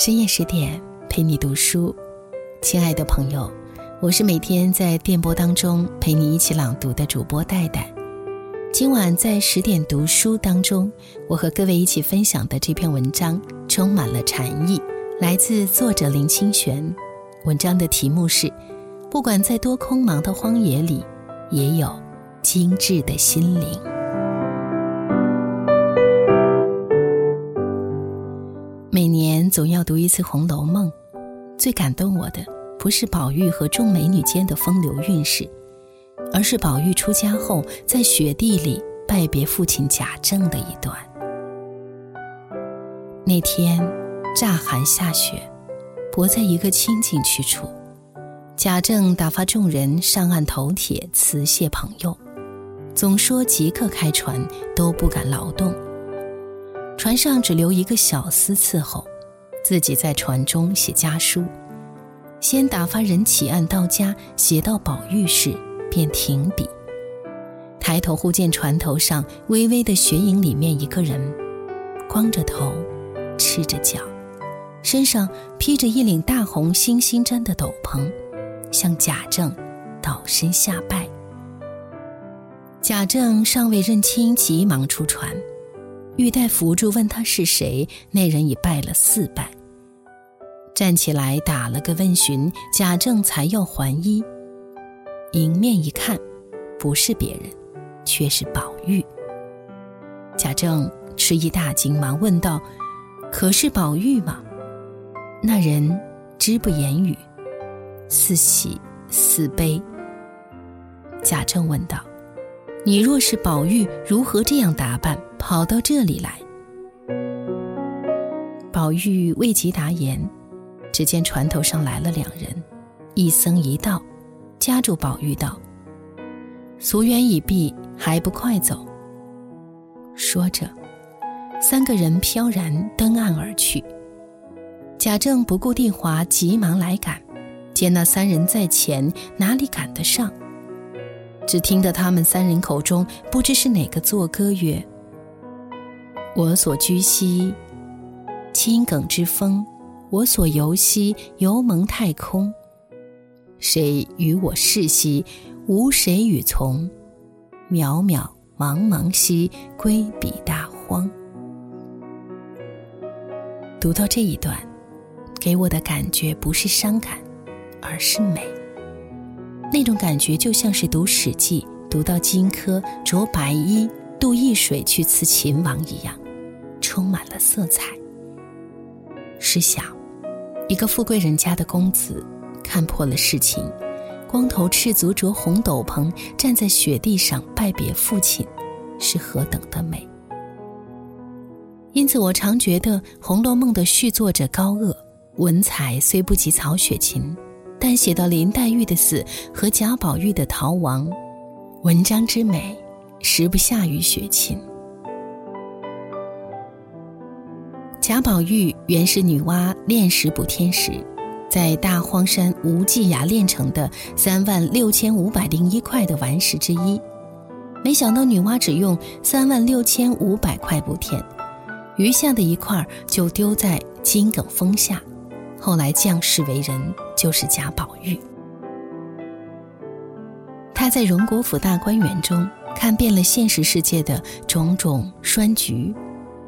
深夜十点陪你读书，亲爱的朋友，我是每天在电波当中陪你一起朗读的主播戴戴。今晚在十点读书当中，我和各位一起分享的这篇文章充满了禅意，来自作者林清玄。文章的题目是：不管在多空茫的荒野里，也有精致的心灵。总要读一次《红楼梦》，最感动我的不是宝玉和众美女间的风流韵事，而是宝玉出家后在雪地里拜别父亲贾政的一段。那天乍寒下雪，泊在一个清静去处，贾政打发众人上岸投帖辞谢朋友，总说即刻开船，都不敢劳动。船上只留一个小厮伺候，自己在船中写家书。先打发人起案到家，写到宝玉时，便停笔。抬头忽见船头上微微的雪影里面一个人，光着头，赤着脚，身上披着一领大红星星毡的斗篷，向贾政倒身下拜。贾政尚未认清，急忙出船。玉带扶住，问他是谁。那人已拜了四拜，站起来打了个问询。贾政才要还衣，迎面一看，不是别人，却是宝玉。贾政吃一大惊，忙问道：“可是宝玉吗？”那人只不言语，似喜似悲。贾政问道。你若是宝玉，如何这样打扮，跑到这里来？宝玉未及答言，只见船头上来了两人，一僧一道，夹住宝玉道：“俗缘已毕，还不快走？”说着，三个人飘然登岸而去。贾政不顾定华，急忙来赶，见那三人在前，哪里赶得上？只听得他们三人口中不知是哪个作歌曰：“我所居兮，青埂之峰；我所游兮，游蒙太空。谁与我逝兮，无谁与从。渺渺茫茫兮，归彼大荒。”读到这一段，给我的感觉不是伤感，而是美。那种感觉就像是读《史记》，读到荆轲着白衣渡易水去刺秦王一样，充满了色彩。试想，一个富贵人家的公子，看破了世情，光头赤足着红斗篷，站在雪地上拜别父亲，是何等的美！因此，我常觉得《红楼梦》的续作者高鹗，文采虽不及曹雪芹。但写到林黛玉的死和贾宝玉的逃亡，文章之美，实不下于雪芹。贾宝玉原是女娲炼石补天石，在大荒山无稽崖炼成的三万六千五百零一块的顽石之一，没想到女娲只用三万六千五百块补天，余下的一块就丢在金埂峰下。后来降世为人，就是贾宝玉。他在荣国府大观园中看遍了现实世界的种种栓局，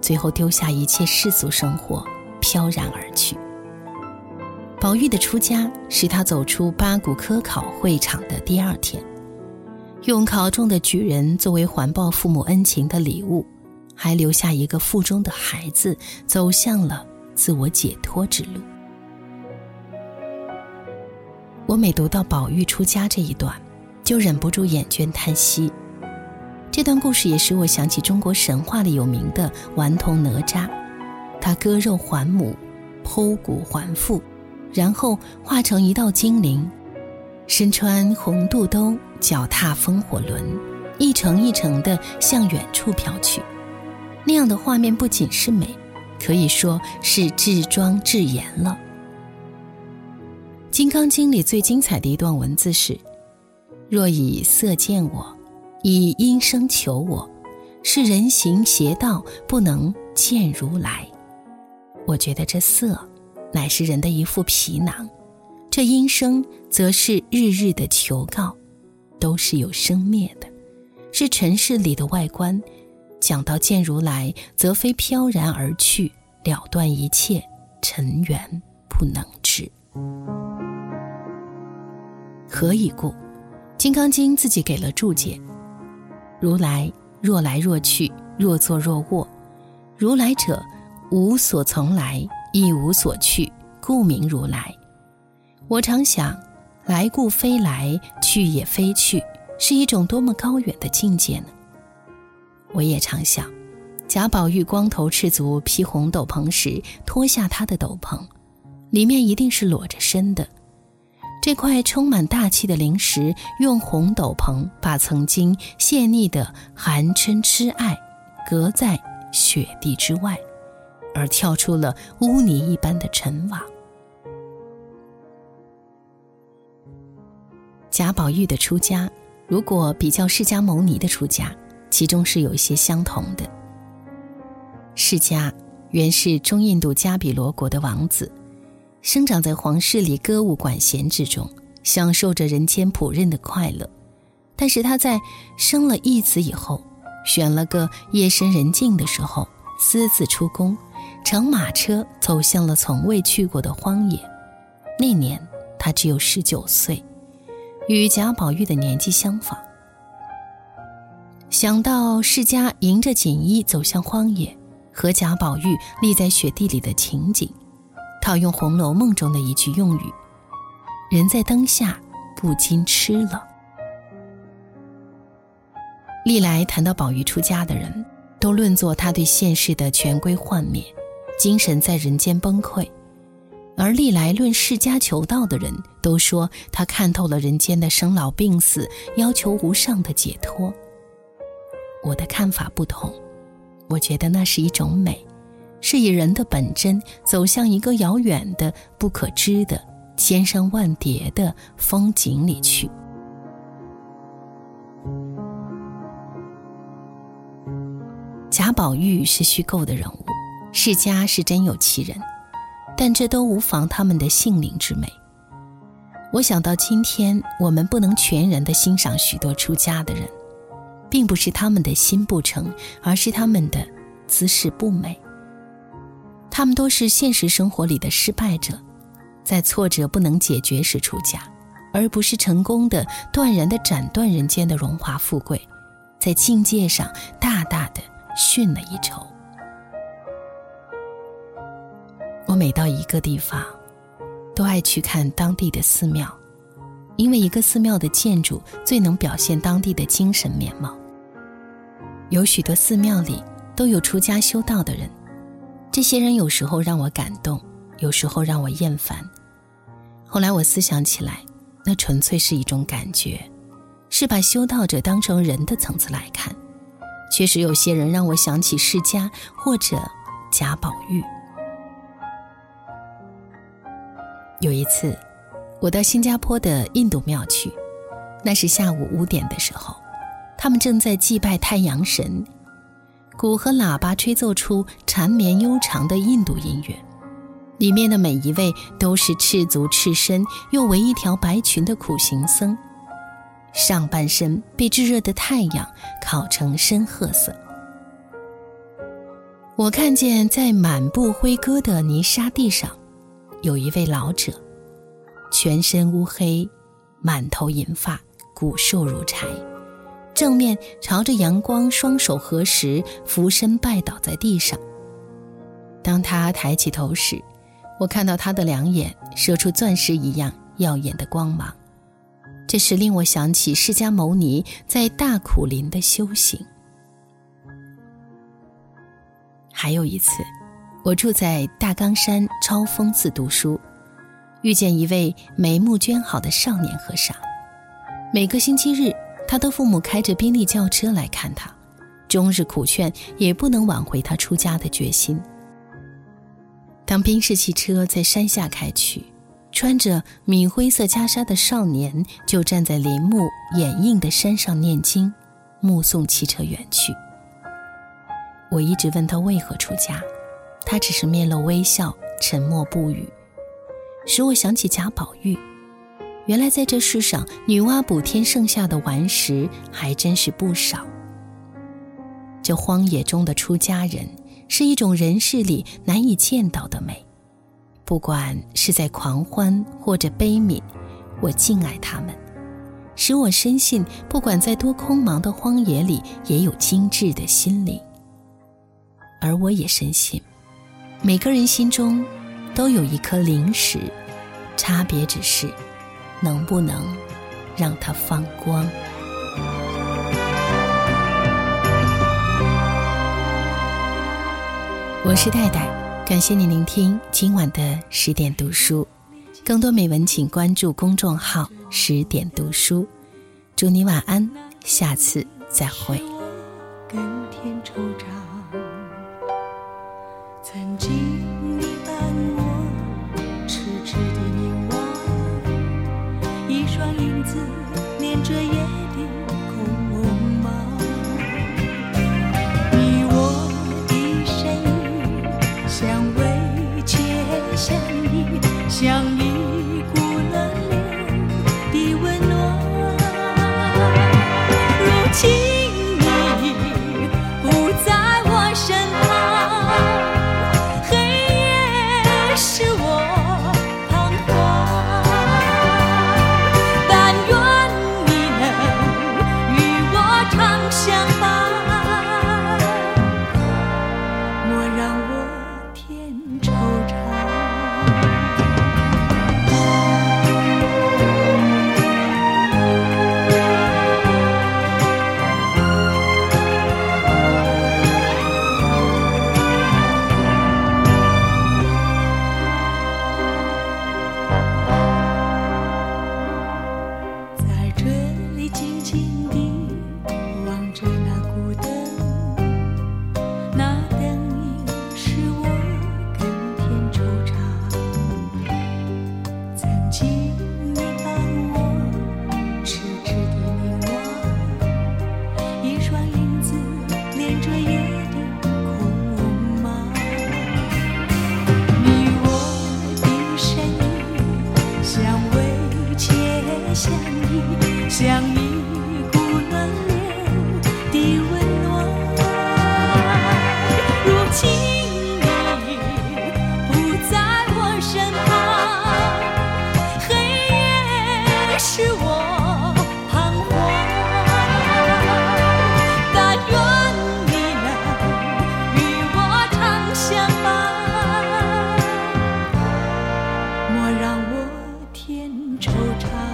最后丢下一切世俗生活，飘然而去。宝玉的出家是他走出八股科考会场的第二天，用考中的举人作为还报父母恩情的礼物，还留下一个腹中的孩子，走向了自我解脱之路。我每读到宝玉出家这一段，就忍不住眼圈叹息。这段故事也使我想起中国神话里有名的顽童哪吒，他割肉还母，剖骨还父，然后化成一道精灵，身穿红肚兜，脚踏风火轮，一程一程地向远处飘去。那样的画面不仅是美，可以说是至庄至严了。《金刚经》里最精彩的一段文字是：“若以色见我，以音声求我，是人行邪道，不能见如来。”我觉得这色乃是人的一副皮囊，这音声则是日日的求告，都是有生灭的，是尘世里的外观。讲到见如来，则非飘然而去，了断一切，尘缘不能知。何以故？《金刚经》自己给了注解：如来若来若去，若坐若卧。如来者，无所从来。亦无所去，故名如来。我常想，来故非来，去也非去，是一种多么高远的境界呢？我也常想，贾宝玉光头赤足披红斗篷时，脱下他的斗篷，里面一定是裸着身的。这块充满大气的灵石，用红斗篷把曾经泄腻的寒嗔痴爱，隔在雪地之外。而跳出了污泥一般的尘网。贾宝玉的出家，如果比较释迦牟尼的出家，其中是有一些相同的。释迦原是中印度迦比罗国的王子，生长在皇室里歌舞管弦之中，享受着人间仆人的快乐。但是他在生了一子以后，选了个夜深人静的时候，私自出宫。乘马车走向了从未去过的荒野。那年他只有十九岁，与贾宝玉的年纪相仿。想到释迦迎着锦衣走向荒野，和贾宝玉立在雪地里的情景，套用《红楼梦》中的一句用语：“人在灯下，不禁痴了。”历来谈到宝玉出家的人，都论作他对现世的权归幻灭。精神在人间崩溃，而历来论世家求道的人都说他看透了人间的生老病死，要求无上的解脱。我的看法不同，我觉得那是一种美，是以人的本真走向一个遥远的、不可知的、千山万叠的风景里去。贾宝玉是虚构的人物。世家是真有其人，但这都无妨他们的性灵之美。我想到今天我们不能全然的欣赏许多出家的人，并不是他们的心不成，而是他们的姿势不美。他们都是现实生活里的失败者，在挫折不能解决时出家，而不是成功的断然的斩断人间的荣华富贵，在境界上大大的逊了一筹。我每到一个地方，都爱去看当地的寺庙，因为一个寺庙的建筑最能表现当地的精神面貌。有许多寺庙里都有出家修道的人，这些人有时候让我感动，有时候让我厌烦。后来我思想起来，那纯粹是一种感觉，是把修道者当成人的层次来看。确实有些人让我想起释迦或者贾宝玉。有一次，我到新加坡的印度庙去，那是下午五点的时候，他们正在祭拜太阳神，鼓和喇叭吹奏出缠绵悠长的印度音乐，里面的每一位都是赤足赤身又围一条白裙的苦行僧，上半身被炙热的太阳烤成深褐色。我看见在满布灰戈的泥沙地上。有一位老者，全身乌黑，满头银发，骨瘦如柴，正面朝着阳光，双手合十，俯身拜倒在地上。当他抬起头时，我看到他的两眼射出钻石一样耀眼的光芒，这时令我想起释迦牟尼在大苦林的修行。还有一次。我住在大冈山超峰寺读书，遇见一位眉目娟好的少年和尚。每个星期日，他的父母开着宾利轿车来看他，终日苦劝也不能挽回他出家的决心。当宾士汽车在山下开去，穿着米灰色袈裟的少年就站在林木掩映的山上念经，目送汽车远去。我一直问他为何出家。他只是面露微笑，沉默不语，使我想起贾宝玉。原来在这世上，女娲补天剩下的顽石还真是不少。这荒野中的出家人，是一种人世里难以见到的美。不管是在狂欢或者悲悯，我敬爱他们，使我深信，不管在多空茫的荒野里，也有精致的心灵。而我也深信，每个人心中都有一颗灵石，差别只是能不能让它放光。我是戴戴，感谢你聆听今晚的十点读书。更多美文，请关注公众号“十点读书”。祝你晚安，下次再会。曾经惆怅惆怅。